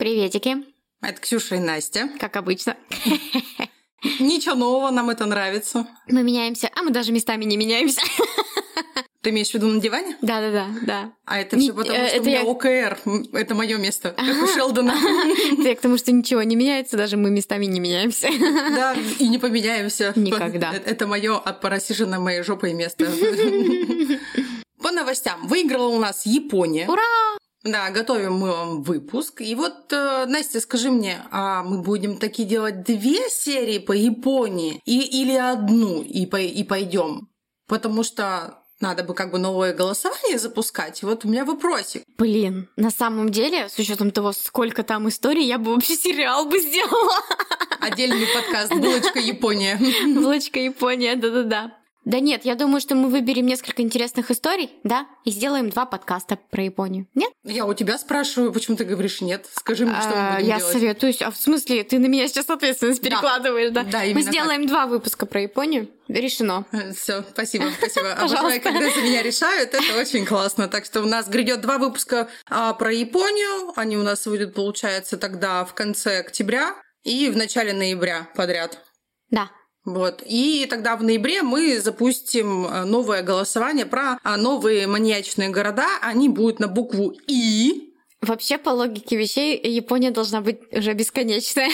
Приветики. Это Ксюша и Настя. Как обычно. Ничего нового, нам это нравится. Мы меняемся, а мы даже местами не меняемся. Ты имеешь в виду на диване? Да, да, да, да. А это все потому, что это у меня я... ОКР. Это мое место, как у Шелдона. Это к тому, что ничего не меняется, даже мы местами не меняемся. Да, и не поменяемся. Никогда. Это мое порасиженное моей жопой место. По новостям. Выиграла у нас Япония. Ура! Да, готовим мы вам выпуск. И вот, э, Настя, скажи мне, а мы будем такие делать две серии по Японии и, или одну и, по, и пойдем? Потому что надо бы как бы новое голосование запускать. И вот у меня вопросик. Блин, на самом деле, с учетом того, сколько там историй, я бы вообще сериал бы сделала. Отдельный подкаст «Булочка Япония». «Булочка Япония», да-да-да. Да нет, я думаю, что мы выберем несколько интересных историй, да, и сделаем два подкаста про Японию. Нет? Я у тебя спрашиваю, почему ты говоришь нет? Скажи мне, что мы а, будем Я делать. советуюсь. А в смысле, ты на меня сейчас ответственность перекладываешь, да? Да, Мы сделаем два выпуска про Японию. Решено. Все, спасибо, спасибо. Обожаю, когда за меня решают, это очень классно. Так что у нас грядет два выпуска а, про Японию. Они у нас выйдут, получается, тогда в конце октября и в начале ноября подряд. Да. Вот. И тогда в ноябре мы запустим э, новое голосование про а, новые маньячные города. Они будут на букву И. Вообще, по логике вещей, Япония должна быть уже бесконечная.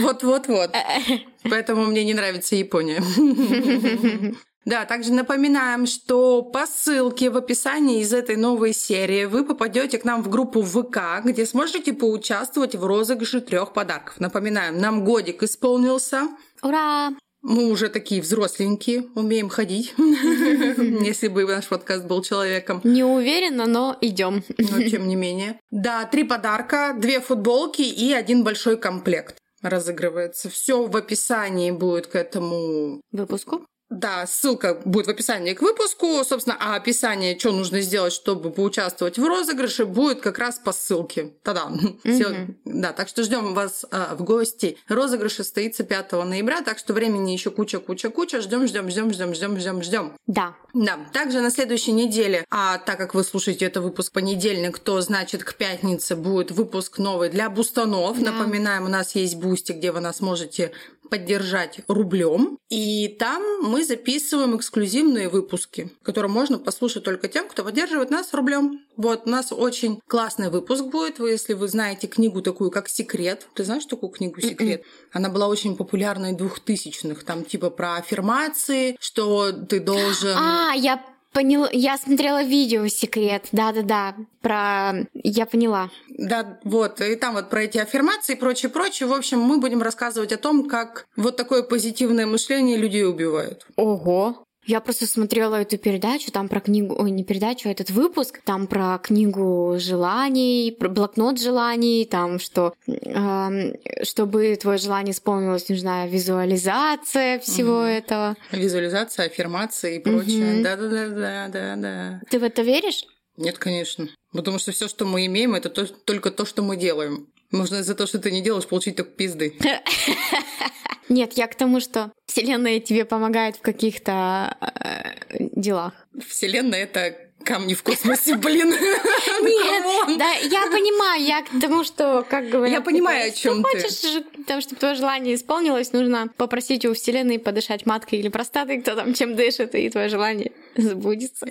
Вот-вот-вот. Поэтому мне не нравится Япония. Да, также напоминаем, что по ссылке в описании из этой новой серии вы попадете к нам в группу ВК, где сможете поучаствовать в розыгрыше трех подарков. Напоминаем, нам годик исполнился. Ура! Мы уже такие взросленькие, умеем ходить, если бы наш подкаст был человеком. Не уверена, но идем. Но тем не менее. Да, три подарка, две футболки и один большой комплект разыгрывается. Все в описании будет к этому выпуску. Да, ссылка будет в описании к выпуску, собственно, а описание, что нужно сделать, чтобы поучаствовать в розыгрыше, будет как раз по ссылке. Тогда. Mm-hmm. Да, так что ждем вас а, в гости. Розыгрыш состоится 5 ноября, так что времени еще куча, куча, куча. Ждем, ждем, ждем, ждем, ждем, ждем, ждем. Да. Да. Также на следующей неделе, а так как вы слушаете это выпуск понедельник, то значит к пятнице будет выпуск новый для бустанов. Да. Напоминаем, у нас есть бусти, где вы нас можете поддержать рублем. И там мы записываем эксклюзивные выпуски, которые можно послушать только тем, кто поддерживает нас рублем. Вот, у нас очень классный выпуск будет. Вы, если вы знаете книгу такую, как «Секрет». Ты знаешь такую книгу «Секрет»? Она была очень популярной двухтысячных. Там типа про аффирмации, что ты должен... А, я Поняла, я смотрела видео «Секрет», да-да-да, про... Я поняла. Да, вот, и там вот про эти аффирмации и прочее, прочее. В общем, мы будем рассказывать о том, как вот такое позитивное мышление людей убивает. Ого, я просто смотрела эту передачу, там про книгу, ой, не передачу, а этот выпуск, там про книгу желаний, про блокнот желаний, там что, э, чтобы твое желание исполнилось, нужна визуализация всего угу. этого. Визуализация, аффирмация и прочее. Да-да-да-да-да-да. Ты в это веришь? Нет, конечно. Потому что все, что мы имеем, это то, только то, что мы делаем. Можно за то, что ты не делаешь, получить только пизды. Нет, я к тому, что Вселенная тебе помогает в каких-то э, делах. Вселенная это камни в космосе, блин. Нет, да, я понимаю, я к тому, что, как говорят... Я понимаю, о чем ты. Хочешь, потому что твое желание исполнилось, нужно попросить у Вселенной подышать маткой или простатой, кто там чем дышит, и твое желание сбудется.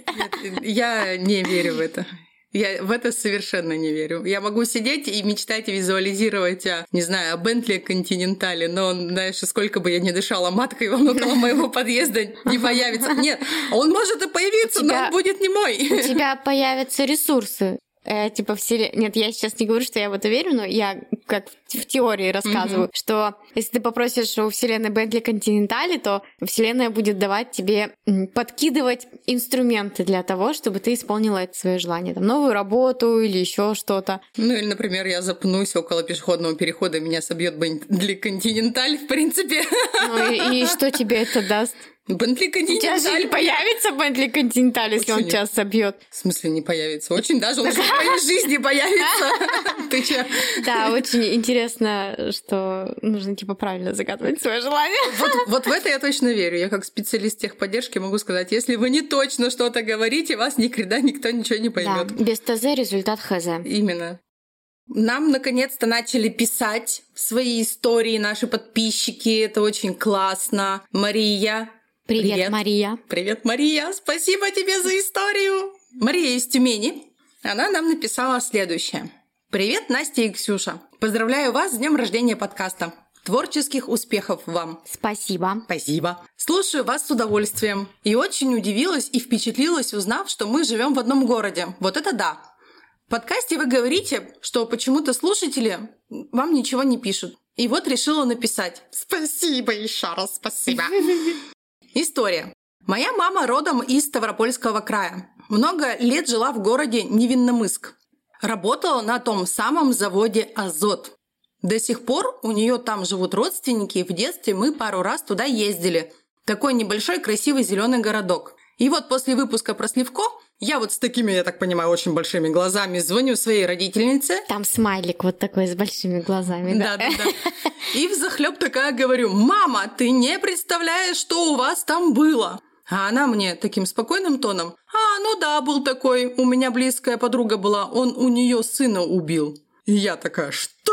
Я не верю в это. Я в это совершенно не верю. Я могу сидеть и мечтать и визуализировать, а, не знаю, о Бентли Континентале, но, знаешь, сколько бы я ни дышала маткой, он около моего подъезда не появится. Нет, он может и появиться, но он будет не мой. У тебя появятся ресурсы э, типа вселенная... Нет, я сейчас не говорю, что я в это верю, но я как в теории рассказываю, mm-hmm. что если ты попросишь у вселенной Бентли Континентали, то вселенная будет давать тебе, подкидывать инструменты для того, чтобы ты исполнила это свое желание. Там, новую работу или еще что-то. Ну или, например, я запнусь около пешеходного перехода, меня собьет Бентли Континенталь, в принципе. Ну и, и что тебе это даст? Бентли Континенталь. У тебя же не появится Бентли Континенталь, если он тебя собьет. В смысле не появится? Очень даже он в твоей жизни появится. Ты че? Да, очень интересно, что нужно типа правильно загадывать свое желание. Вот, вот в это я точно верю. Я как специалист техподдержки могу сказать, если вы не точно что-то говорите, вас никогда никто ничего не поймет. Да, без ТЗ результат ХЗ. Именно. Нам наконец-то начали писать свои истории наши подписчики. Это очень классно. Мария, Привет, Привет, Мария. Привет, Мария. Спасибо тебе за историю. Мария из Тюмени. Она нам написала следующее. Привет, Настя и Ксюша. Поздравляю вас с днем рождения подкаста. Творческих успехов вам. Спасибо. Спасибо. Слушаю вас с удовольствием. И очень удивилась и впечатлилась, узнав, что мы живем в одном городе. Вот это да. В подкасте вы говорите, что почему-то слушатели вам ничего не пишут. И вот решила написать. Спасибо еще раз, спасибо. История. Моя мама родом из Ставропольского края. Много лет жила в городе Невинномыск. Работала на том самом заводе «Азот». До сих пор у нее там живут родственники, в детстве мы пару раз туда ездили. Такой небольшой красивый зеленый городок. И вот после выпуска про Сливко я вот с такими, я так понимаю, очень большими глазами звоню своей родительнице. Там смайлик вот такой с большими глазами. Да, да, да. И в захлеб такая говорю, мама, ты не представляешь, что у вас там было. А она мне таким спокойным тоном, а, ну да, был такой, у меня близкая подруга была, он у нее сына убил. И я такая, что?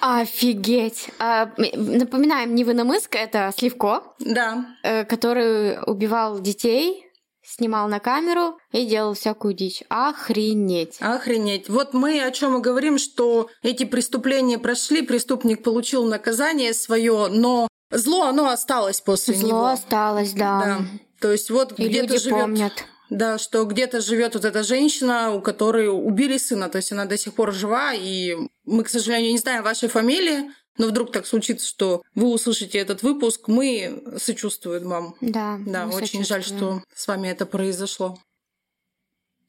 Офигеть. А, напоминаем, Невиномыск — это Сливко. Да. Э, который убивал детей, снимал на камеру и делал всякую дичь. Охренеть. Охренеть. Вот мы о чем и говорим, что эти преступления прошли, преступник получил наказание свое, но зло оно осталось после зло него. Зло осталось, да. да. То есть вот где-то живет... помнят. Да, что где-то живет вот эта женщина, у которой убили сына, то есть она до сих пор жива, и мы, к сожалению, не знаем вашей фамилии, но вдруг так случится, что вы услышите этот выпуск, мы сочувствуем вам. Да, да, очень жаль, что с вами это произошло.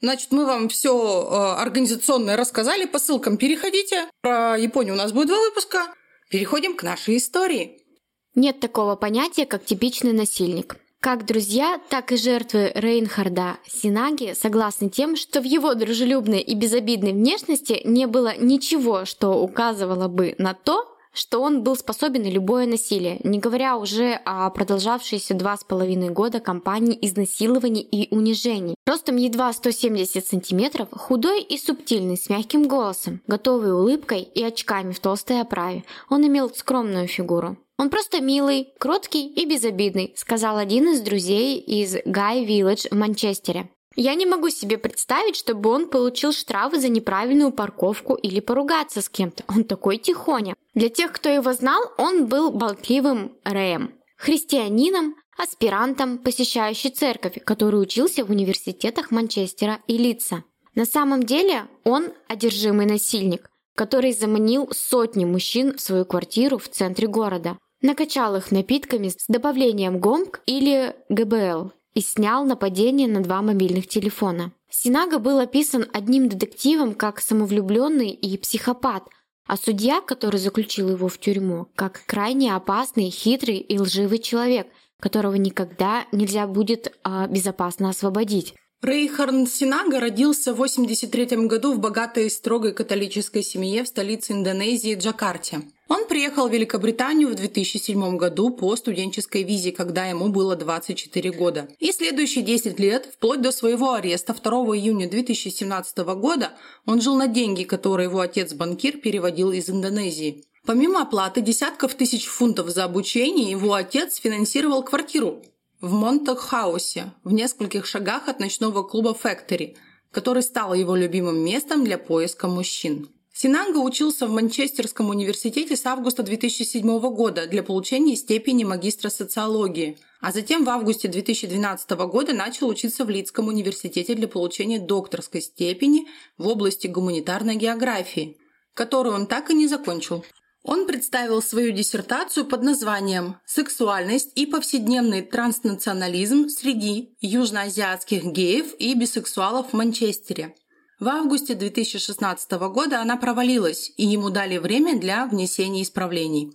Значит, мы вам все э, организационное рассказали, по ссылкам переходите. Про Японию у нас будет два выпуска. Переходим к нашей истории. Нет такого понятия, как типичный насильник. Как друзья, так и жертвы Рейнхарда Синаги согласны тем, что в его дружелюбной и безобидной внешности не было ничего, что указывало бы на то, что он был способен на любое насилие, не говоря уже о продолжавшейся два с половиной года кампании изнасилований и унижений. Ростом едва 170 сантиметров, худой и субтильный, с мягким голосом, готовый улыбкой и очками в толстой оправе, он имел скромную фигуру. «Он просто милый, кроткий и безобидный», сказал один из друзей из Гай Вилледж в Манчестере. Я не могу себе представить, чтобы он получил штрафы за неправильную парковку или поругаться с кем-то. Он такой тихоня. Для тех, кто его знал, он был болтливым Рэем. Христианином, аспирантом, посещающий церковь, который учился в университетах Манчестера и Лидса. На самом деле он одержимый насильник, который заманил сотни мужчин в свою квартиру в центре города накачал их напитками с добавлением ГОМК или ГБЛ и снял нападение на два мобильных телефона. Синага был описан одним детективом как самовлюбленный и психопат, а судья, который заключил его в тюрьму, как крайне опасный, хитрый и лживый человек, которого никогда нельзя будет а, безопасно освободить. Рейхарн Синага родился в 1983 году в богатой и строгой католической семье в столице Индонезии Джакарте. Он приехал в Великобританию в 2007 году по студенческой визе, когда ему было 24 года. И следующие 10 лет, вплоть до своего ареста 2 июня 2017 года, он жил на деньги, которые его отец-банкир переводил из Индонезии. Помимо оплаты десятков тысяч фунтов за обучение, его отец финансировал квартиру в Монтак-хаусе, в нескольких шагах от ночного клуба Factory. который стал его любимым местом для поиска мужчин. Синанга учился в Манчестерском университете с августа 2007 года для получения степени магистра социологии, а затем в августе 2012 года начал учиться в Лидском университете для получения докторской степени в области гуманитарной географии, которую он так и не закончил. Он представил свою диссертацию под названием «Сексуальность и повседневный транснационализм среди южноазиатских геев и бисексуалов в Манчестере». В августе 2016 года она провалилась, и ему дали время для внесения исправлений.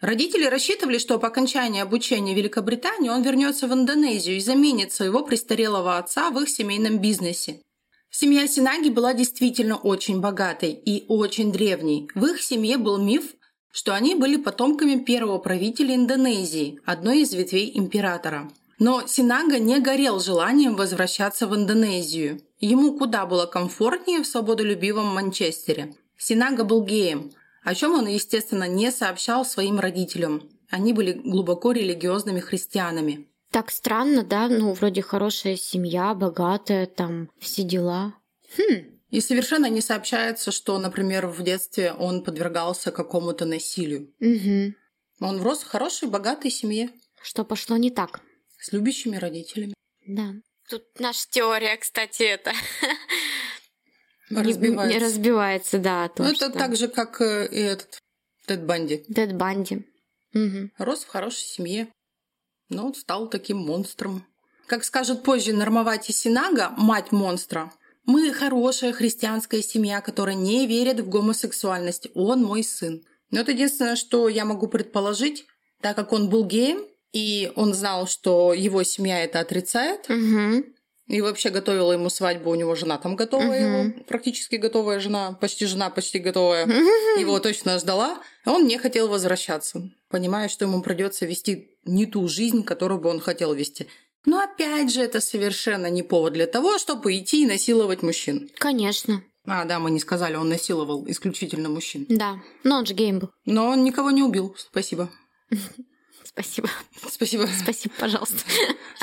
Родители рассчитывали, что по окончании обучения в Великобритании он вернется в Индонезию и заменит своего престарелого отца в их семейном бизнесе. Семья Синаги была действительно очень богатой и очень древней. В их семье был миф, что они были потомками первого правителя Индонезии, одной из ветвей императора. Но Синага не горел желанием возвращаться в Индонезию. Ему куда было комфортнее в свободолюбивом Манчестере. Синага был геем, о чем он, естественно, не сообщал своим родителям. Они были глубоко религиозными христианами. Так странно, да? Ну, вроде хорошая семья, богатая, там все дела. Хм. И совершенно не сообщается, что, например, в детстве он подвергался какому-то насилию. Угу. Он рос в хорошей, богатой семье. Что пошло не так? С любящими родителями. Да. Тут наша теория, кстати, это разбивается. Не, разбивается, да. Том, ну, это что... так же, как э, и этот Дед Банди. Дед Банди. Угу. Рос в хорошей семье, но он стал таким монстром. Как скажет позже Нормовати Синага, мать монстра, мы хорошая христианская семья, которая не верит в гомосексуальность. Он мой сын. Но это единственное, что я могу предположить, так как он был геем, и он знал, что его семья это отрицает. Угу. И вообще готовила ему свадьбу, у него жена там готовая угу. его, практически готовая жена, почти жена, почти готовая. Его точно ждала. Он не хотел возвращаться, понимая, что ему придется вести не ту жизнь, которую бы он хотел вести. Но опять же, это совершенно не повод для того, чтобы идти и насиловать мужчин. Конечно. А, да, мы не сказали, он насиловал исключительно мужчин. Да, но он же гейм был. Но он никого не убил, спасибо. Спасибо. Спасибо. Спасибо, пожалуйста.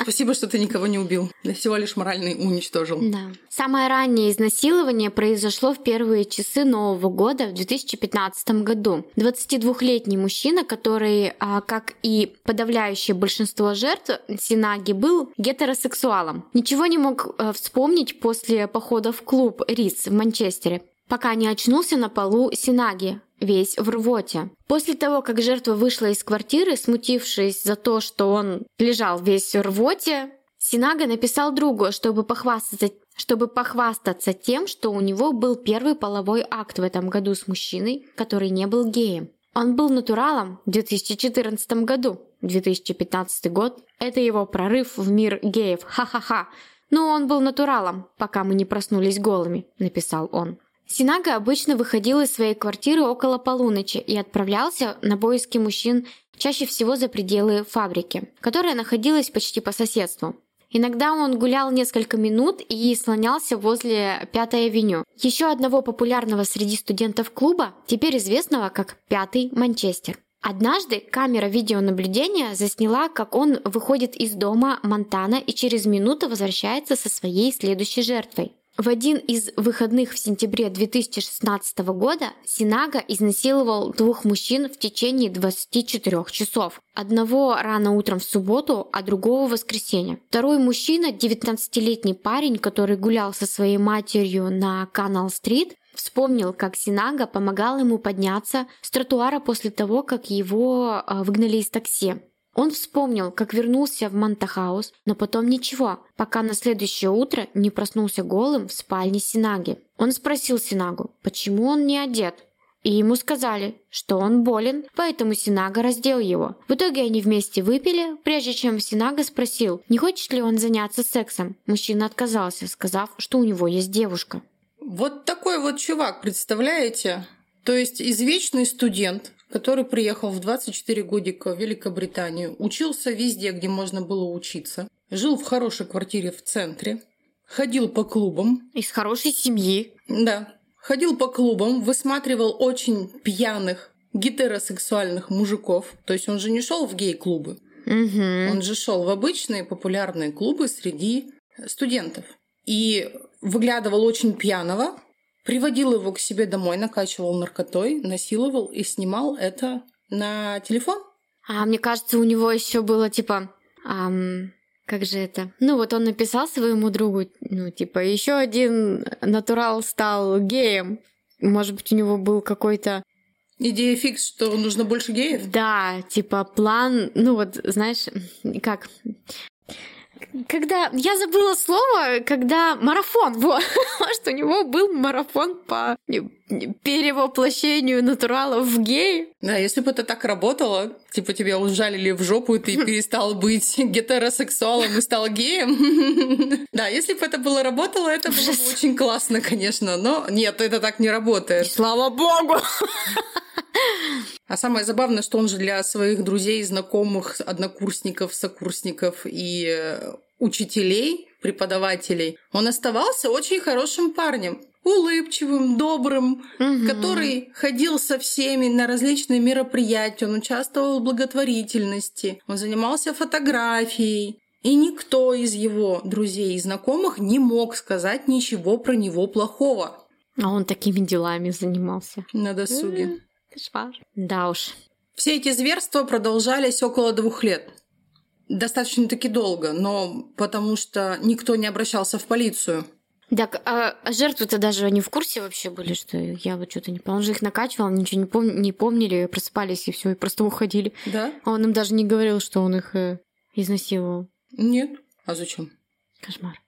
Спасибо, что ты никого не убил. Всего лишь моральный уничтожил. Да. Самое раннее изнасилование произошло в первые часы Нового года в 2015 году. 22-летний мужчина, который, а, как и подавляющее большинство жертв Синаги, был гетеросексуалом. Ничего не мог э, вспомнить после похода в клуб Рис в Манчестере пока не очнулся на полу Синаги, весь в рвоте. После того, как жертва вышла из квартиры, смутившись за то, что он лежал весь в рвоте, Синага написал другу, чтобы похвастаться, чтобы похвастаться тем, что у него был первый половой акт в этом году с мужчиной, который не был геем. Он был натуралом в 2014 году. 2015 год – это его прорыв в мир геев. Ха-ха-ха. Но он был натуралом, пока мы не проснулись голыми, написал он. Синага обычно выходил из своей квартиры около полуночи и отправлялся на поиски мужчин чаще всего за пределы фабрики, которая находилась почти по соседству. Иногда он гулял несколько минут и слонялся возле Пятой авеню. Еще одного популярного среди студентов клуба, теперь известного как Пятый Манчестер. Однажды камера видеонаблюдения засняла, как он выходит из дома Монтана и через минуту возвращается со своей следующей жертвой. В один из выходных в сентябре 2016 года Синага изнасиловал двух мужчин в течение 24 часов. Одного рано утром в субботу, а другого в воскресенье. Второй мужчина, 19-летний парень, который гулял со своей матерью на Канал-стрит, вспомнил, как Синага помогал ему подняться с тротуара после того, как его а, выгнали из такси. Он вспомнил, как вернулся в Монтахаус, но потом ничего, пока на следующее утро не проснулся голым в спальне Синаги. Он спросил Синагу, почему он не одет, и ему сказали, что он болен, поэтому Синага раздел его. В итоге они вместе выпили, прежде чем Синага спросил, не хочет ли он заняться сексом. Мужчина отказался, сказав, что у него есть девушка. Вот такой вот чувак, представляете? То есть извечный студент, который приехал в 24 годика в Великобританию, учился везде, где можно было учиться, жил в хорошей квартире в центре, ходил по клубам. Из хорошей семьи. Да. Ходил по клубам, высматривал очень пьяных гетеросексуальных мужиков. То есть он же не шел в гей-клубы. Угу. Он же шел в обычные популярные клубы среди студентов. И выглядывал очень пьяного, приводил его к себе домой, накачивал наркотой, насиловал и снимал это на телефон. А мне кажется, у него еще было типа, ам, как же это? Ну вот он написал своему другу, ну типа еще один натурал стал геем. Может быть, у него был какой-то Идея фикс, что нужно больше геев? Да, типа план, ну вот, знаешь, как когда я забыла слово, когда марафон, вот, что у него был марафон по перевоплощению натуралов в гей. Да, если бы это так работало, типа тебя ужалили в жопу, и ты перестал быть гетеросексуалом и стал геем. Да, если бы это было работало, это было бы очень классно, конечно, но нет, это так не работает. Слава богу! А самое забавное, что он же для своих друзей, знакомых, однокурсников, сокурсников и э, учителей, преподавателей, он оставался очень хорошим парнем улыбчивым, добрым, угу. который ходил со всеми на различные мероприятия, он участвовал в благотворительности, он занимался фотографией. И никто из его друзей и знакомых не мог сказать ничего про него плохого. А он такими делами занимался. На досуге. Кошмар. Да уж. Все эти зверства продолжались около двух лет. Достаточно-таки долго, но потому что никто не обращался в полицию. Так, а, а жертвы-то даже не в курсе вообще были, что я вот что-то не помню. Он же их накачивал, ничего не, пом- не помнили, просыпались и все, и просто уходили. Да? А он им даже не говорил, что он их э, изнасиловал. Нет. А зачем? Кошмар.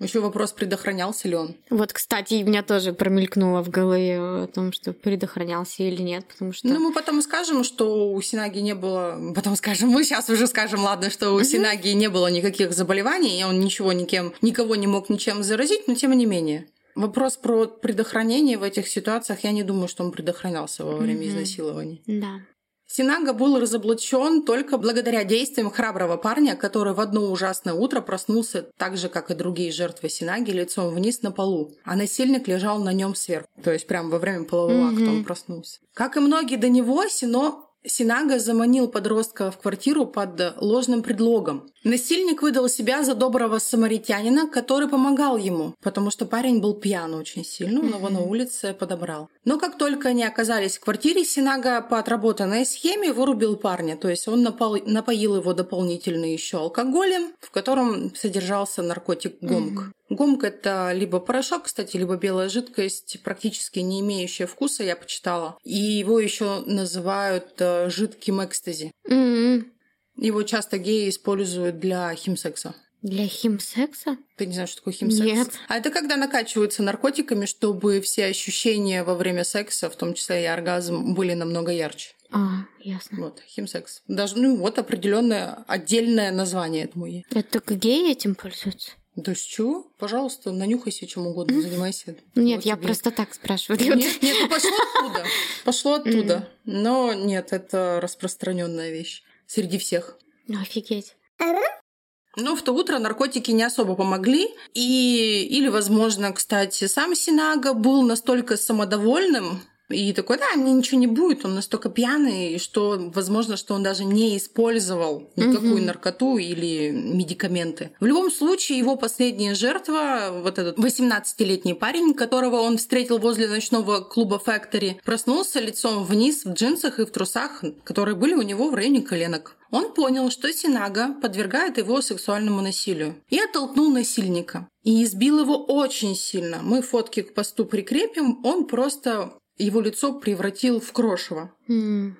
Еще вопрос, предохранялся ли он. Вот, кстати, у меня тоже промелькнуло в голове о том, что предохранялся или нет, потому что... Ну, мы потом скажем, что у Синаги не было... Потом скажем, мы сейчас уже скажем, ладно, что у Синаги не было никаких заболеваний, и он ничего никем, никого не мог ничем заразить, но тем не менее. Вопрос про предохранение в этих ситуациях, я не думаю, что он предохранялся во время mm-hmm. изнасилований. Да. Синага был разоблачен только благодаря действиям храброго парня, который в одно ужасное утро проснулся так же, как и другие жертвы Синаги, лицом вниз на полу, а насильник лежал на нем сверху. То есть прямо во время полового акта он проснулся. Как и многие до него, Сино Синага заманил подростка в квартиру под ложным предлогом. Насильник выдал себя за доброго самаритянина, который помогал ему, потому что парень был пьян очень сильно, он его на улице подобрал. Но как только они оказались в квартире, Синага по отработанной схеме вырубил парня, то есть он напал, напоил его дополнительно еще алкоголем, в котором содержался наркотик гомк. Гомк – это либо порошок, кстати, либо белая жидкость, практически не имеющая вкуса, я почитала. И его еще называют э, жидким экстази. Mm-hmm. Его часто геи используют для химсекса. Для химсекса? Ты не знаешь, что такое химсекс? Нет. А это когда накачиваются наркотиками, чтобы все ощущения во время секса, в том числе и оргазм, были намного ярче. А, ясно. Вот, химсекс. Даже, ну, вот определенное отдельное название этому есть. Это только геи этим пользуются? Да с чего? Пожалуйста, нанюхайся чем угодно, занимайся. Нет, я просто так спрашиваю. Нет, нет, ну пошло оттуда. Пошло оттуда. Но нет, это распространенная вещь среди всех. Ну, офигеть. Ну, в то утро наркотики не особо помогли. И, или, возможно, кстати, сам Синага был настолько самодовольным, и такой, да, мне ничего не будет, он настолько пьяный, что, возможно, что он даже не использовал никакую угу. наркоту или медикаменты. В любом случае, его последняя жертва, вот этот 18-летний парень, которого он встретил возле ночного клуба Factory, проснулся лицом вниз в джинсах и в трусах, которые были у него в районе коленок. Он понял, что Синага подвергает его сексуальному насилию и оттолкнул насильника. И избил его очень сильно. Мы фотки к посту прикрепим. Он просто его лицо превратил в крошево. Mm.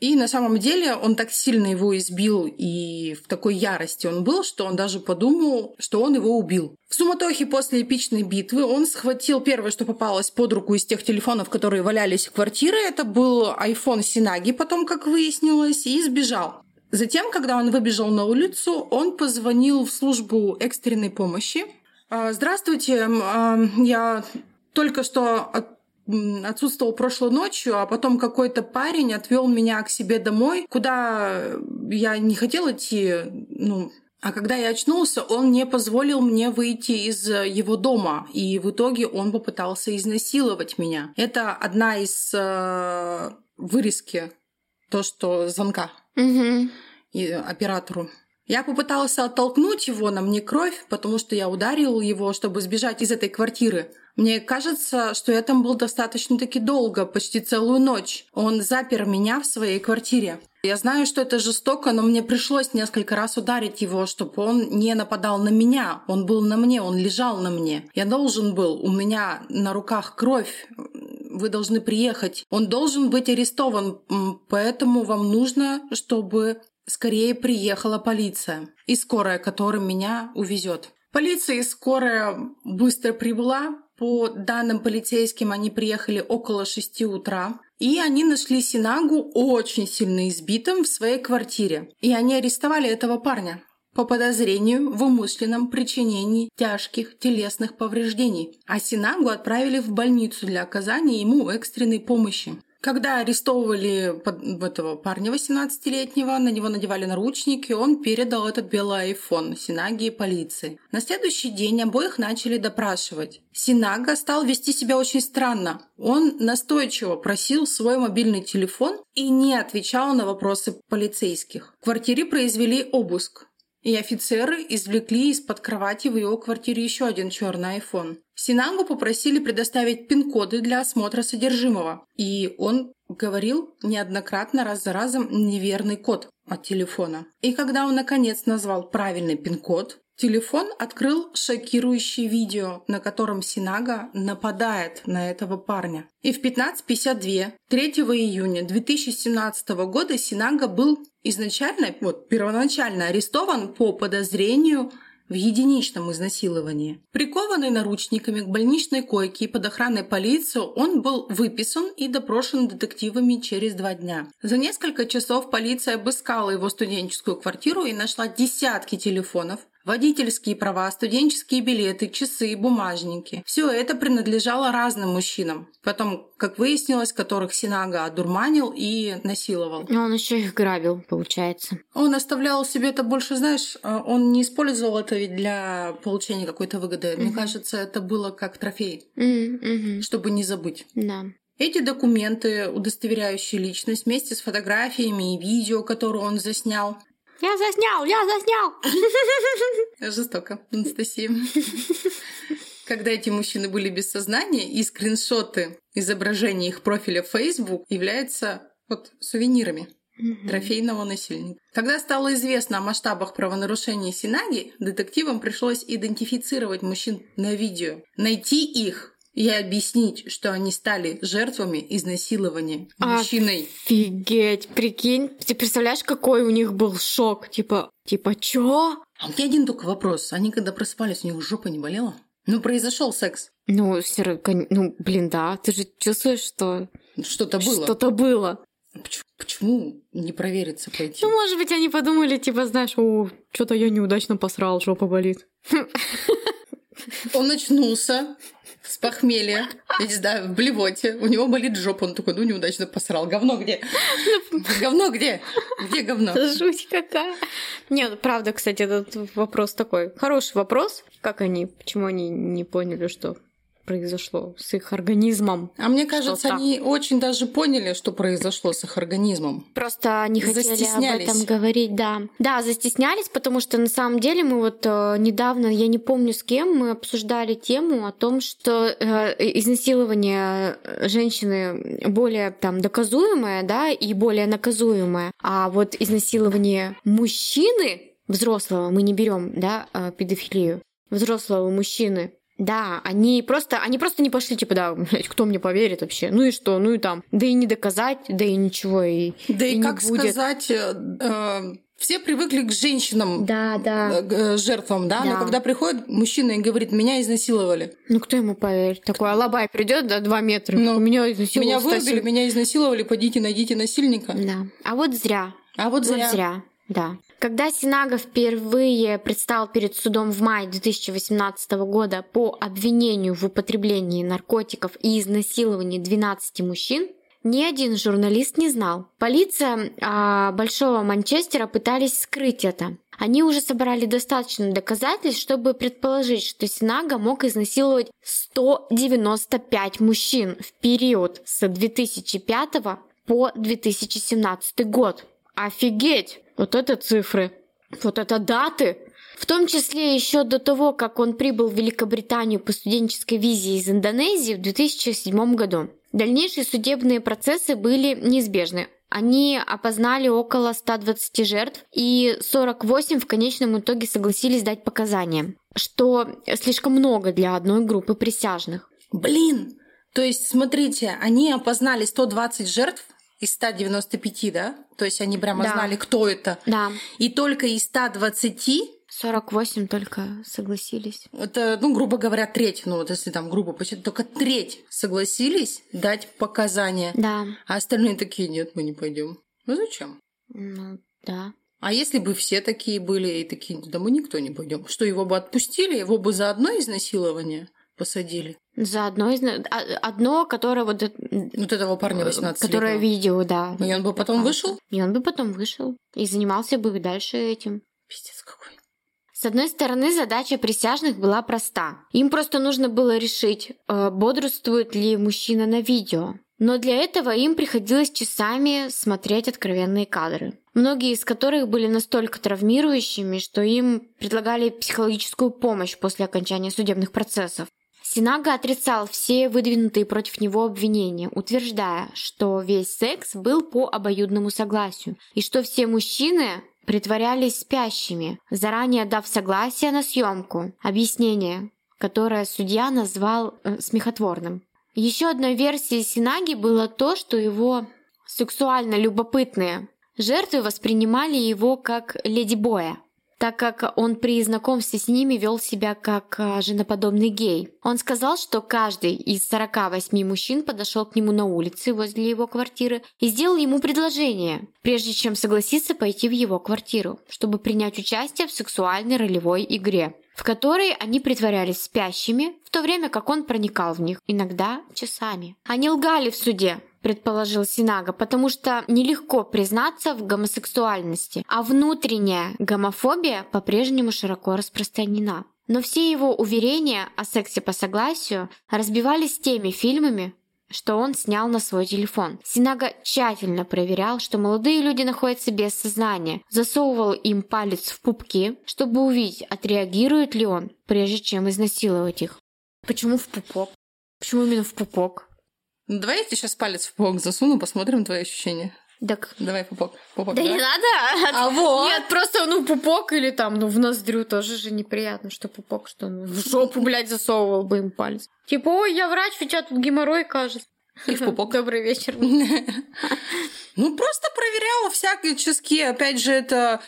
И на самом деле он так сильно его избил и в такой ярости он был, что он даже подумал, что он его убил. В суматохе после эпичной битвы он схватил первое, что попалось под руку из тех телефонов, которые валялись в квартире. Это был iPhone Синаги, потом, как выяснилось, и сбежал. Затем, когда он выбежал на улицу, он позвонил в службу экстренной помощи. «А, здравствуйте, а, я только что отсутствовал прошлой ночью, а потом какой-то парень отвел меня к себе домой, куда я не хотела идти, ну, а когда я очнулся, он не позволил мне выйти из его дома, и в итоге он попытался изнасиловать меня. Это одна из э, вырезки, то, что звонка угу. и оператору. Я попытался оттолкнуть его, на мне кровь, потому что я ударил его, чтобы сбежать из этой квартиры. Мне кажется, что я там был достаточно-таки долго, почти целую ночь. Он запер меня в своей квартире. Я знаю, что это жестоко, но мне пришлось несколько раз ударить его, чтобы он не нападал на меня. Он был на мне, он лежал на мне. Я должен был, у меня на руках кровь. Вы должны приехать. Он должен быть арестован, поэтому вам нужно, чтобы скорее приехала полиция и скорая, которая меня увезет. Полиция и скорая быстро прибыла. По данным полицейским, они приехали около 6 утра. И они нашли Синагу очень сильно избитым в своей квартире. И они арестовали этого парня по подозрению в умышленном причинении тяжких телесных повреждений, а Синагу отправили в больницу для оказания ему экстренной помощи. Когда арестовывали этого парня 18-летнего, на него надевали наручники, он передал этот белый айфон Синаги и полиции. На следующий день обоих начали допрашивать. Синага стал вести себя очень странно. Он настойчиво просил свой мобильный телефон и не отвечал на вопросы полицейских. В квартире произвели обыск. И офицеры извлекли из-под кровати в его квартире еще один черный iPhone. Синангу попросили предоставить пин-коды для осмотра содержимого. И он говорил неоднократно раз за разом неверный код от телефона. И когда он наконец назвал правильный пин-код, Телефон открыл шокирующее видео, на котором Синага нападает на этого парня. И в 15.52 3 июня 2017 года Синага был изначально, вот первоначально арестован по подозрению в единичном изнасиловании. Прикованный наручниками к больничной койке и под охраной полиции, он был выписан и допрошен детективами через два дня. За несколько часов полиция обыскала его студенческую квартиру и нашла десятки телефонов, Водительские права, студенческие билеты, часы, бумажники. Все это принадлежало разным мужчинам. Потом, как выяснилось, которых Синага одурманил и насиловал. Но он еще их грабил, получается. Он оставлял себе это больше, знаешь, э, он не использовал это ведь для получения какой-то выгоды. Угу. Мне кажется, это было как трофей, угу. чтобы не забыть. Да. Эти документы, удостоверяющие личность, вместе с фотографиями и видео, которые он заснял, я заснял, я заснял. Жестоко, Анастасия. Когда эти мужчины были без сознания, и скриншоты изображения их профиля в Facebook являются вот сувенирами трофейного насильника. Когда стало известно о масштабах правонарушений Синаги, детективам пришлось идентифицировать мужчин на видео, найти их и объяснить, что они стали жертвами изнасилования мужчиной. Офигеть, прикинь, ты представляешь, какой у них был шок? Типа, типа, чё? А у меня один только вопрос. Они когда просыпались, у них жопа не болела? Ну, произошел секс. Ну, все ну, блин, да. Ты же чувствуешь, что... Что-то было. Что-то было. Почему, почему не провериться пойти? Ну, может быть, они подумали, типа, знаешь, о, что-то я неудачно посрал, жопа болит. Он очнулся, с похмелья, я не знаю, в блевоте. У него болит жопа, он такой, ну, неудачно посрал. Говно где? Говно где? Где говно? Жуть какая. Нет, правда, кстати, этот вопрос такой. Хороший вопрос. Как они, почему они не поняли, что произошло с их организмом. А мне кажется, они очень даже поняли, что произошло с их организмом. Просто не хотели об этом говорить, да. Да, застеснялись, потому что на самом деле мы вот э, недавно, я не помню с кем, мы обсуждали тему о том, что э, изнасилование женщины более там доказуемое, да, и более наказуемое, а вот изнасилование мужчины взрослого мы не берем, да, э, педофилию взрослого мужчины да, они просто, они просто не пошли, типа, да, блядь, кто мне поверит вообще? Ну и что? Ну и там, да и не доказать, да и ничего, и Да и, и как будет. сказать, э, э, все привыкли к женщинам, да, да. Э, э, жертвам, да? да, но когда приходит мужчина и говорит, меня изнасиловали. Ну кто ему поверит? Такой алабай придет, да, два метра, ну, меня изнасиловали. Меня вырубили, меня изнасиловали, пойдите, найдите насильника. Да, а вот зря. А вот зря. Вот зря. Да. Когда Синага впервые предстал перед судом в мае 2018 года по обвинению в употреблении наркотиков и изнасиловании 12 мужчин, ни один журналист не знал. Полиция а, Большого Манчестера пытались скрыть это. Они уже собрали достаточно доказательств, чтобы предположить, что Синага мог изнасиловать 195 мужчин в период с 2005 по 2017 год. Офигеть! Вот это цифры. Вот это даты! В том числе еще до того, как он прибыл в Великобританию по студенческой визе из Индонезии в 2007 году. Дальнейшие судебные процессы были неизбежны. Они опознали около 120 жертв, и 48 в конечном итоге согласились дать показания, что слишком много для одной группы присяжных. Блин! То есть, смотрите, они опознали 120 жертв из 195, да? То есть они прямо Да. знали, кто это. Да, И только из 120 48 только согласились. Это, ну, грубо говоря, треть, ну, вот если там грубо посчитать, только треть согласились дать показания, Да, а остальные такие, нет, мы не пойдем. Ну, зачем? ну да. А если бы все такие были и такие, да мы никто не пойдем, что его бы отпустили, его бы за одно изнасилование посадили? За одно из... а- Одно, которое вот... э, Вот этого парня 18 Которое видео, да. И он бы потом вышел? И он бы потом вышел. И занимался бы дальше этим. Пиздец какой. С одной стороны, задача присяжных была проста. Им просто нужно было решить, э, бодрствует ли мужчина на видео. Но для этого им приходилось часами смотреть откровенные кадры. Многие из которых были настолько травмирующими, что им предлагали психологическую помощь после окончания судебных процессов. Синага отрицал все выдвинутые против него обвинения, утверждая, что весь секс был по обоюдному согласию, и что все мужчины притворялись спящими, заранее дав согласие на съемку. Объяснение, которое судья назвал э, смехотворным. Еще одной версией Синаги было то, что его сексуально любопытные жертвы воспринимали его как леди-боя, так как он при знакомстве с ними вел себя как а, женоподобный гей. Он сказал, что каждый из 48 мужчин подошел к нему на улице возле его квартиры и сделал ему предложение, прежде чем согласиться пойти в его квартиру, чтобы принять участие в сексуальной ролевой игре, в которой они притворялись спящими, в то время как он проникал в них, иногда часами. Они лгали в суде, предположил Синага, потому что нелегко признаться в гомосексуальности, а внутренняя гомофобия по-прежнему широко распространена. Но все его уверения о сексе по согласию разбивались теми фильмами, что он снял на свой телефон. Синага тщательно проверял, что молодые люди находятся без сознания, засовывал им палец в пупки, чтобы увидеть, отреагирует ли он, прежде чем изнасиловать их. Почему в пупок? Почему именно в пупок? Ну, давай я тебе сейчас палец в пупок засуну, посмотрим твои ощущения. Так Давай пупок. пупок Да давай. не надо! А вот. Нет, просто, ну, пупок или там, ну, в ноздрю тоже же неприятно, что пупок, что он в жопу, блядь, засовывал бы им палец. Типа, ой, я врач, у тебя тут геморрой, кажется. И в пупок. Добрый вечер. Ну, просто проверяла всячески. Опять же, это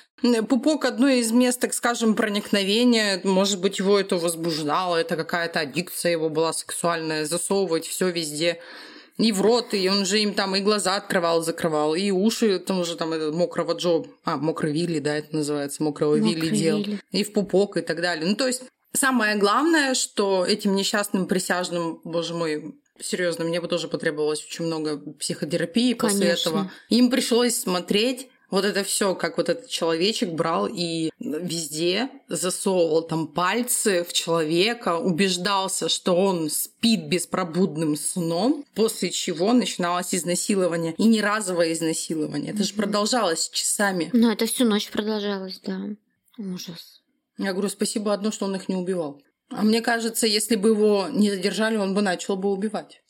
пупок одно из мест, так скажем, проникновения. Может быть, его это возбуждало, это какая-то аддикция его была сексуальная, засовывать все везде. И в рот, и он же им там и глаза открывал, закрывал, и уши, там уже там этот мокрого Джо, а, мокрый Вилли, да, это называется, мокрого Мокрый Вилли делал. И в пупок, и так далее. Ну, то есть, самое главное, что этим несчастным присяжным, боже мой, серьезно, мне бы тоже потребовалось очень много психотерапии после Конечно. этого. Им пришлось смотреть вот это все, как вот этот человечек брал и везде засовывал там пальцы в человека, убеждался, что он спит беспробудным сном, после чего начиналось изнасилование. И не разовое изнасилование. Это же продолжалось часами. Ну, это всю ночь продолжалось, да. Ужас. Я говорю, спасибо одно, что он их не убивал. А мне кажется, если бы его не задержали, он бы начал бы убивать.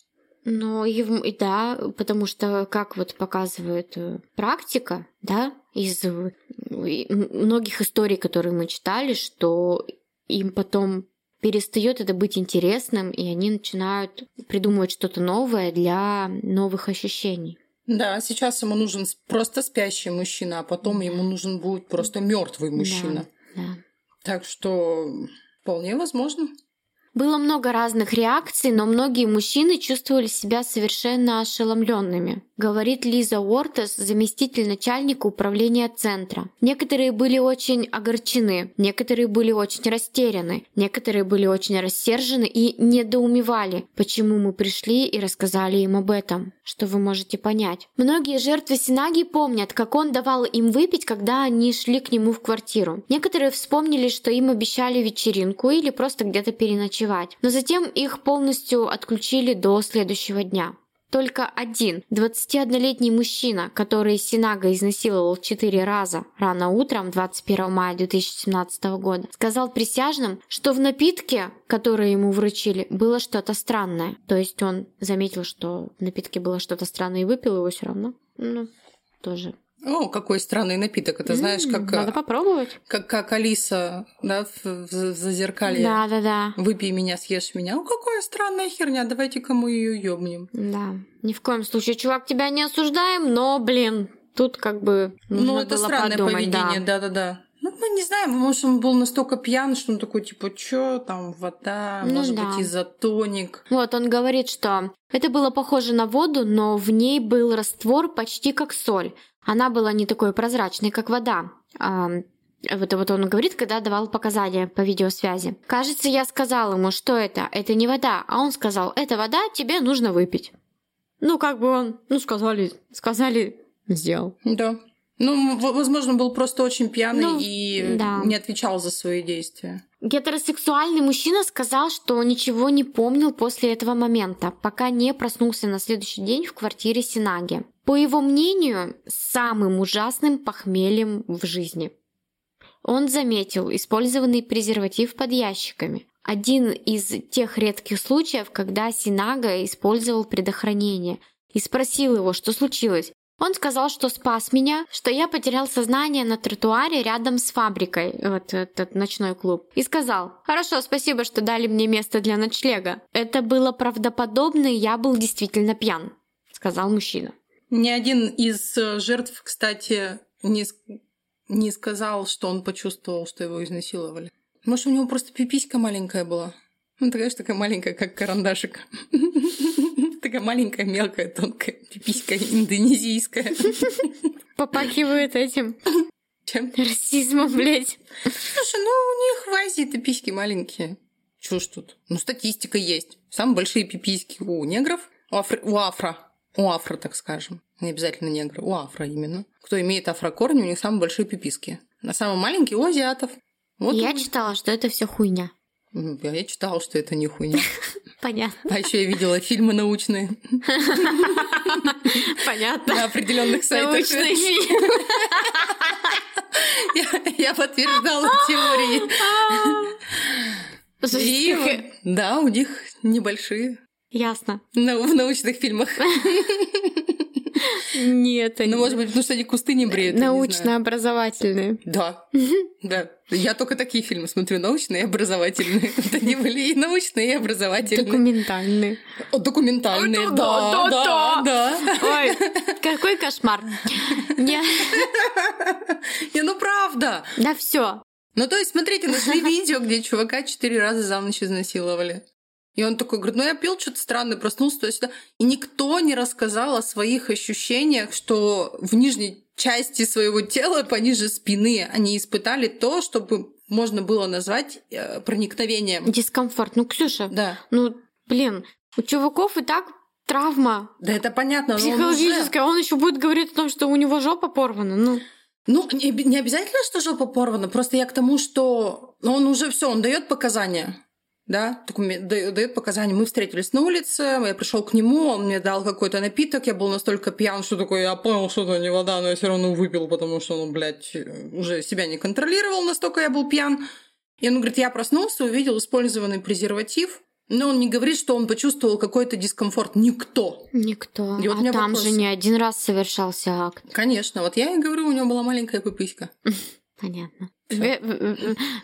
Ну, и, да, потому что, как вот показывает э, практика, да, из э, многих историй, которые мы читали, что им потом перестает это быть интересным, и они начинают придумывать что-то новое для новых ощущений. Да, сейчас ему нужен просто спящий мужчина, а потом ему нужен будет просто мертвый мужчина. Да. Так что вполне возможно. Было много разных реакций, но многие мужчины чувствовали себя совершенно ошеломленными, говорит Лиза Уортес, заместитель начальника управления центра. Некоторые были очень огорчены, некоторые были очень растеряны, некоторые были очень рассержены и недоумевали, почему мы пришли и рассказали им об этом, что вы можете понять. Многие жертвы Синаги помнят, как он давал им выпить, когда они шли к нему в квартиру. Некоторые вспомнили, что им обещали вечеринку или просто где-то переночевать, но затем их полностью отключили до следующего дня. только один 21-летний мужчина, который Синага изнасиловал четыре раза рано утром 21 мая 2017 года, сказал присяжным, что в напитке, который ему вручили, было что-то странное. То есть он заметил, что в напитке было что-то странное и выпил его все равно. Ну, тоже о, какой странный напиток. Это знаешь, как... Надо попробовать. Как, как Алиса, да, в, в, в зазеркалье. Да, да, да. Выпей меня, съешь меня. О, какая странная херня, давайте-ка мы ее ёбнем. Да. Ни в коем случае, чувак, тебя не осуждаем, но, блин, тут как бы Ну, это странное подумать, поведение, да-да-да. Ну, мы не знаем, может, он был настолько пьян, что он такой, типа, чё, там, вода, Ну может да. быть, изотоник. Вот, он говорит, что это было похоже на воду, но в ней был раствор почти как соль. Она была не такой прозрачной, как вода. А, вот, вот он говорит, когда давал показания по видеосвязи. Кажется, я сказал ему, что это, это не вода, а он сказал, это вода, тебе нужно выпить. Ну, как бы он, ну, сказали, сказали, сделал. Да. Ну, возможно, был просто очень пьяный Ну, и да. не отвечал за свои действия. Гетеросексуальный мужчина сказал, что ничего не помнил после этого момента, пока не проснулся на следующий день в квартире Синаги. По его мнению, самым ужасным похмельем в жизни. Он заметил использованный презерватив под ящиками. Один из тех редких случаев, когда Синага использовал предохранение, и спросил его, что случилось. Он сказал, что спас меня, что я потерял сознание на тротуаре рядом с фабрикой, вот этот ночной клуб. И сказал, хорошо, спасибо, что дали мне место для ночлега. Это было правдоподобно, и я был действительно пьян, сказал мужчина. Ни один из э, жертв, кстати, не, не сказал, что он почувствовал, что его изнасиловали. Может, у него просто пиписька маленькая была? Ну, такая же такая маленькая, как карандашик. Такая маленькая, мелкая, тонкая пиписька индонезийская. Попахивает этим Чем? расизмом, блядь. Слушай, ну у них в Азии-то письки маленькие. Чё ж тут? Ну, статистика есть. Самые большие пиписьки у негров, у, афро, у афро, у афро, так скажем. Не обязательно негры, у афро именно. Кто имеет афрокорни, у них самые большие пиписки. На самые маленькие у азиатов. Вот Я читала, что это все хуйня. М, я, читала, что это не хуйня. Понятно. А еще я видела фильмы научные Понятно. на определенных сайтах. Научный фильм. Я, подтверждала теории. И, Слушай, да, у них небольшие Ясно. на- в научных фильмах. Нет, Ну, может быть, потому что они кусты не бреют. не. Научно-образовательные. Да, да. Я только такие фильмы смотрю, научные и образовательные. Вот они были и научные, и образовательные. Документальные. Документальные, да, да, да. Ой, какой кошмар. Не, Не, ну правда. да все. Ну, то есть, смотрите, нашли видео, где чувака четыре раза за ночь изнасиловали. И он такой говорит, ну я пил что-то странное, проснулся туда-сюда. И никто не рассказал о своих ощущениях, что в нижней части своего тела, пониже спины, они испытали то, чтобы можно было назвать э, проникновением. Дискомфорт. Ну, Ксюша, Да. ну, блин, у чуваков и так травма Да это понятно, но он уже- психологическая. Он еще будет говорить о том, что у него жопа порвана. Ну, Ну, не, не обязательно, что жопа порвана, просто я к тому, что он уже все, он дает показания. Да, дает показания. Мы встретились на улице, я пришел к нему, он мне дал какой-то напиток, я был настолько пьян, что такое, я понял, что это не вода, но я все равно выпил, потому что он, блядь, уже себя не контролировал, настолько я был пьян. И он говорит, я проснулся, увидел использованный презерватив, но он не говорит, что он почувствовал какой-то дискомфорт. Никто. никто. И вот а там вопрос. же не один раз совершался акт. Конечно, вот я и говорю, у него была маленькая пыпыська. Понятно.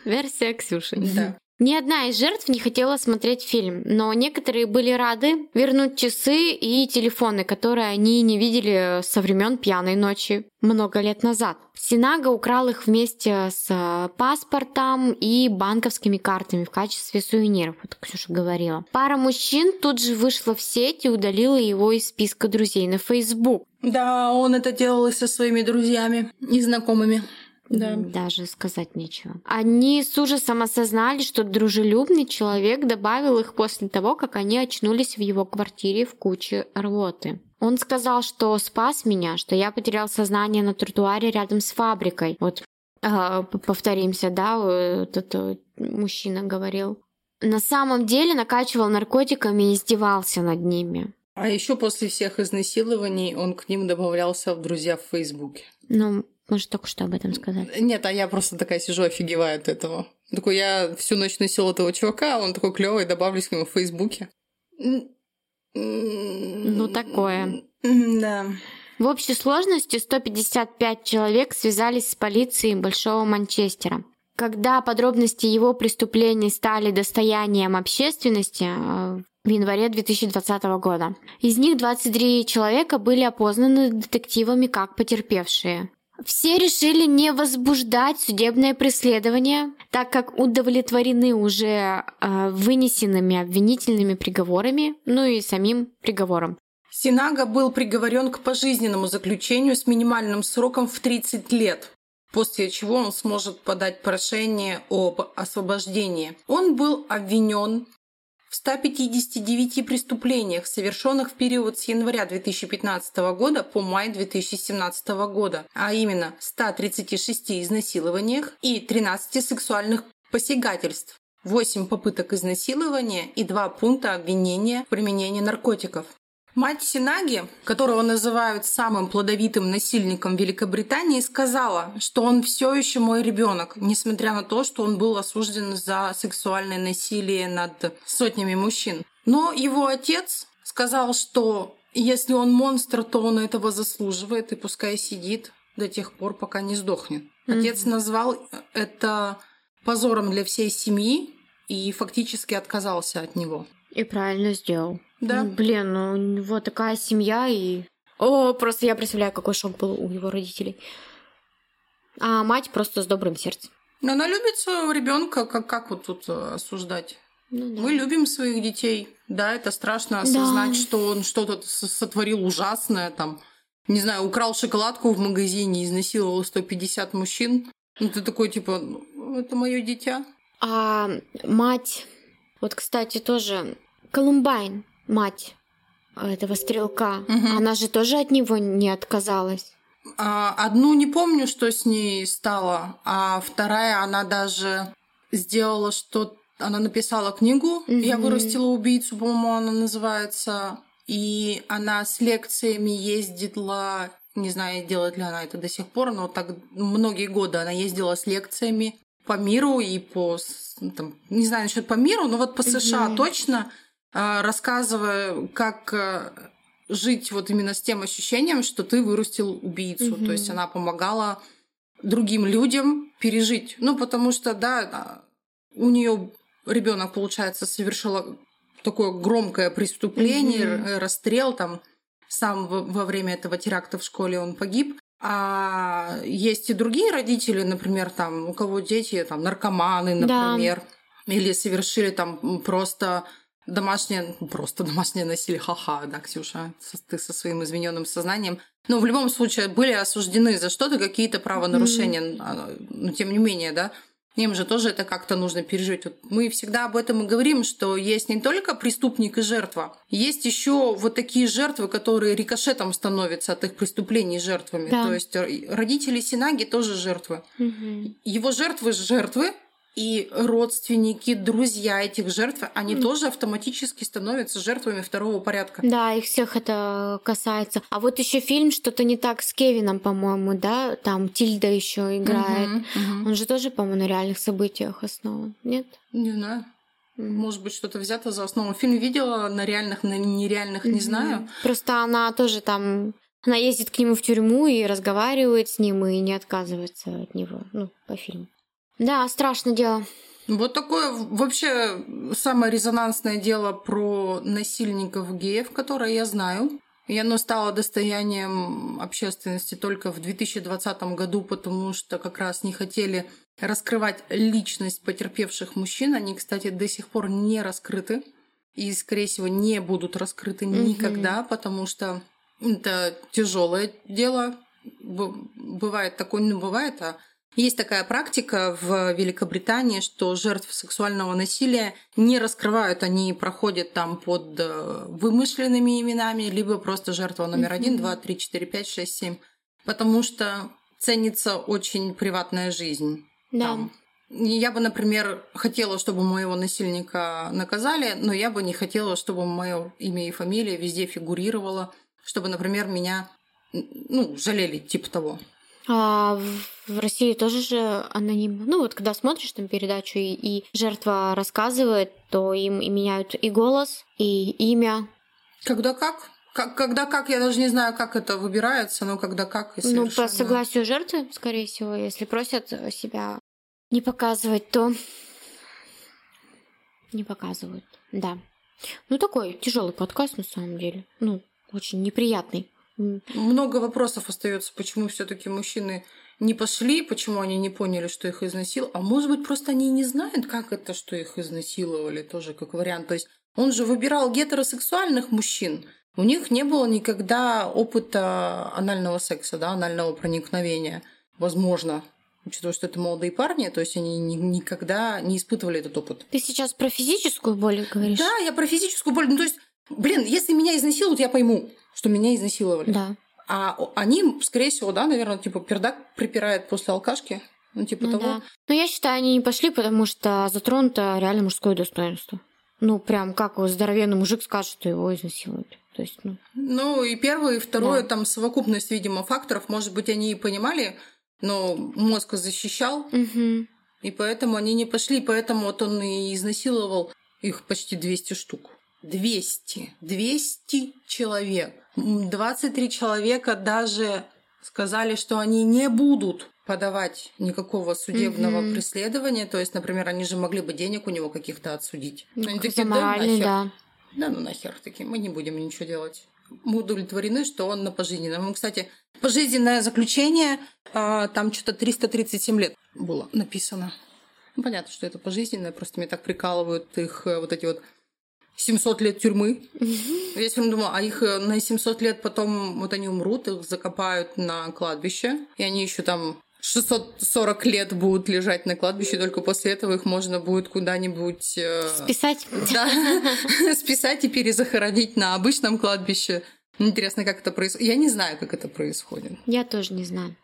Версия Ксюши. Да. Ни одна из жертв не хотела смотреть фильм, но некоторые были рады вернуть часы и телефоны, которые они не видели со времен пьяной ночи много лет назад. Синага украл их вместе с э, паспортом и банковскими картами в качестве сувениров, вот Ксюша говорила. Пара мужчин тут же вышла в сеть и удалила его из списка друзей на Facebook. Да, он это делал и со своими друзьями и знакомыми. Да. Даже сказать нечего. Они с ужасом осознали, что дружелюбный человек добавил их после того, как они очнулись в его квартире в куче рвоты. Он сказал, что спас меня, что я потерял сознание на тротуаре рядом с фабрикой. Вот п- повторимся, да, э, этот э, мужчина говорил. На самом деле накачивал наркотиками и издевался над ними. А еще после всех изнасилований он к ним добавлялся в друзья в Фейсбуке. Ну, может, только что об этом сказать. Нет, а я просто такая сижу, офигеваю от этого. Такой, я всю ночь носил этого чувака, а он такой клевый, добавлюсь к нему в Фейсбуке. Ну, такое. Да. В общей сложности 155 человек связались с полицией Большого Манчестера. Когда подробности его преступлений стали достоянием общественности э, в январе 2020 года, из них 23 человека были опознаны детективами как потерпевшие. Все решили не возбуждать судебное преследование, так как удовлетворены уже э, вынесенными обвинительными приговорами, ну и самим приговором. Синага был приговорен к пожизненному заключению с минимальным сроком в 30 лет, после чего он сможет подать прошение об освобождении. Он был обвинен в 159 преступлениях, совершенных в период с января 2015 года по май 2017 года, а именно 136 изнасилованиях и 13 сексуальных посягательств, 8 попыток изнасилования и 2 пункта обвинения в применении наркотиков. Мать Синаги, которого называют самым плодовитым насильником Великобритании, сказала, что он все еще мой ребенок, несмотря на то, что он был осужден за сексуальное насилие над сотнями мужчин. Но его отец сказал, что если он монстр, то он этого заслуживает и пускай сидит до тех пор, пока не сдохнет. Mm-hmm. Отец назвал это позором для всей семьи и фактически отказался от него. И правильно сделал. Да. Ну, блин, ну у него такая семья и... О, просто я представляю, какой шок был у его родителей. А мать просто с добрым сердцем. Но она любит своего ребенка, как, как вот тут э, осуждать? Ну, да. Мы любим своих детей. Да, это страшно осознать, Да. что он что-то сотворил ужасное, там, не знаю, украл шоколадку в магазине, изнасиловал 150 мужчин. Ну, ты такой, типа, «Ну, это мое дитя. А мать... Вот, кстати, тоже Колумбайн, мать этого стрелка, Мгм. она же тоже от него не отказалась. А, одну не помню, что с ней стало, а вторая, она даже сделала что Она написала книгу «Я Мгм. вырастила убийцу», по-моему, она называется. И она с лекциями ездила, не знаю, делает ли она это до сих пор, но так многие годы она ездила с лекциями по миру и по, там, не знаю насчет по миру, но вот по США Мгм. точно, а, рассказывая, как а, жить вот именно с тем ощущением, что ты вырастил убийцу. Мгм. То есть она помогала другим людям пережить. Ну, потому что, да, а, у нее ребенок, получается, совершила такое громкое преступление, р- расстрел там. Сам во, время этого теракта в школе он погиб. А есть и другие родители, например, там, у кого дети там наркоманы, Да. например, или совершили там просто домашнее, ну, просто домашнее насилие, ха-ха, да, Ксюша, ты со своим измененным сознанием. Но в любом случае были осуждены за что-то какие-то правонарушения, а, но тем не менее, да, им же тоже это как-то нужно пережить. Вот мы всегда об этом и говорим, что есть не только преступник и жертва, есть еще вот такие жертвы, которые рикошетом становятся от их преступлений жертвами. Да. То есть р- родители Синаги тоже жертвы. Мгм. Его жертвы жертвы, и родственники, друзья этих жертв, они Мгм. тоже автоматически становятся жертвами второго порядка. Да, их всех это касается. А вот еще фильм что-то не так с Кевином, по-моему, да? Там Тильда еще играет. Мгм, мгм. Он же тоже, по-моему, на реальных событиях основан, нет? Не знаю. Может быть, что-то взято за основу. Фильм видела на реальных, на нереальных, не знаю. Просто она тоже там... Она ездит к нему в тюрьму и разговаривает с ним, и не отказывается от него, ну, по фильму. Да, страшное дело. Вот такое вообще самое резонансное дело про насильников геев, которое я знаю. И оно стало достоянием общественности только в 2020 году, потому что как раз не хотели раскрывать личность потерпевших мужчин. Они, кстати, до сих пор не раскрыты. И, скорее всего, не будут раскрыты Мгм. никогда, потому что это тяжелое дело. Бывает такое, ну бывает, а есть такая практика в Великобритании, что жертв сексуального насилия не раскрывают, они проходят там под э, вымышленными именами, либо просто жертва номер один, два, три, четыре, пять, шесть, семь, потому что ценится очень приватная жизнь. Да. Там Я бы, например, хотела, чтобы моего насильника наказали, но я бы не хотела, чтобы мое имя и фамилия везде фигурировало, чтобы, например, меня ну, жалели, типа того. А в России тоже же анонимно. Ну вот когда смотришь там передачу и, и жертва рассказывает, то им и меняют и голос, и имя. Когда как? Как, когда как, я даже не знаю, как это выбирается, но когда как и совершенно... Ну, по согласию жертвы, скорее всего, если просят себя не показывать, то не показывают, да. Ну, такой тяжелый подкаст на самом деле. Ну, очень неприятный. Много вопросов остается, почему все-таки мужчины не пошли, почему они не поняли, что их изнасиловали. А может быть, просто они не знают, как это, что их изнасиловали, тоже как вариант. То есть он же выбирал гетеросексуальных мужчин. У них не было никогда опыта анального секса, да, анального проникновения. Возможно, учитывая, что это молодые парни, то есть они никогда не испытывали этот опыт. Ты сейчас про физическую боль говоришь? Да, я про физическую боль. Ну, то есть, блин, если меня изнасилуют, я пойму, что меня изнасиловали. Да. А они, скорее всего, да, наверное, типа пердак припирает после алкашки. Ну, типа ну, того. Да. Но я считаю, они не пошли, потому что затронуто реально мужское достоинство. Ну, прям как здоровенный мужик скажет, что его изнасилуют. То есть, ну... ну и первое, и второе, да. там совокупность, видимо, факторов. Может быть, они и понимали, но мозг защищал, угу. и поэтому они не пошли, поэтому вот он и изнасиловал их почти 200 штук. 200. 200 человек. 23 человека даже сказали, что они не будут подавать никакого судебного mm преследования. То есть, например, они же могли бы денег у него каких-то отсудить. Ну, они такие, да, нахер. Да. да, ну нахер такие, мы не будем ничего делать. Мы удовлетворены, что он на пожизненном. Ну, кстати, пожизненное заключение, а, там что-то 337 лет было написано. Ну, понятно, что это пожизненное, просто меня так прикалывают их э, вот эти вот 700 лет тюрьмы. Я все думала, а их э, на 700 лет потом вот они умрут, их закопают на кладбище, и они еще там 640 лет будут лежать на кладбище, только после этого их можно будет куда-нибудь... Э, списать? Да, списать и перезахоронить на обычном кладбище. Интересно, как это происходит. Я не знаю, как это происходит. Я тоже не знаю.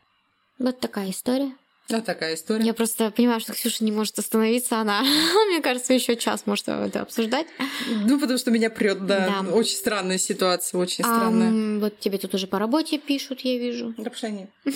Вот такая история. Вот такая история. Я просто понимаю, что Ксюша не может остановиться, она, мне кажется, еще час может это обсуждать. Ну, потому что меня прет, да. да. Очень странная ситуация, очень странная. А, вот тебе тут уже по работе пишут, я вижу. Да пошли.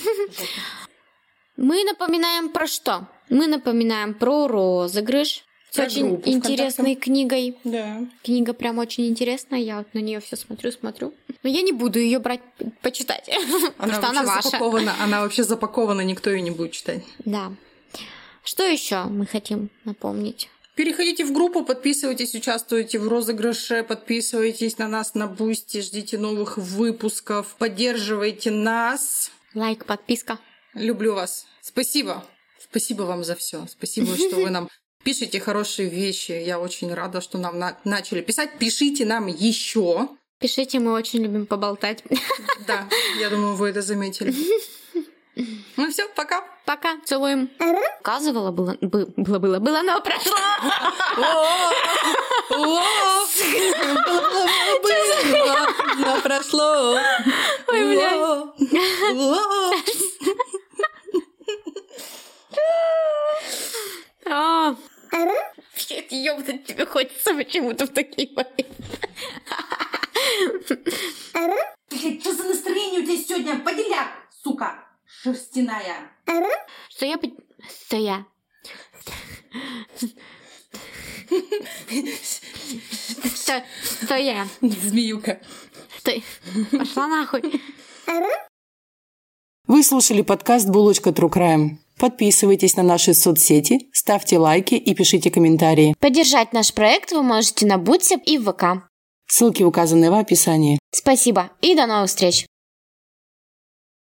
Мы напоминаем про что? Мы напоминаем про розыгрыш с очень интересной книгой. Да. Книга прям очень интересная. Я вот на нее все смотрю, смотрю. Но я не буду ее брать, почитать. Она потому что она ваша. Запакована, она вообще запакована, никто ее не будет читать. Да. Что еще мы хотим напомнить? Переходите в группу, подписывайтесь, участвуйте в розыгрыше, подписывайтесь на нас на Бусти, ждите новых выпусков, поддерживайте нас. Лайк, подписка. Люблю вас. Спасибо. Спасибо вам за все. Спасибо, что вы нам Пишите хорошие вещи. Я очень рада, что нам на- начали писать. Пишите нам еще. Пишите, мы очень любим поболтать. Да, я думаю, вы это заметили. Ну все, пока. Пока, целуем. Указывала было, было, было, было, было, но прошло. Но прошло. Ой, блядь. А, ёбнуть тебе хочется почему-то в такие моменты. Что за настроение у тебя сегодня? Поделяк, сука, шерстяная. Что я... Что я... Что, что я? Змеюка. Что? Пошла нахуй. Вы слушали подкаст «Булочка True Crime». Подписывайтесь на наши соцсети, ставьте лайки и пишите комментарии. Поддержать наш проект вы можете на Бутсеп и в ВК. Ссылки указаны в описании. Спасибо и до новых встреч!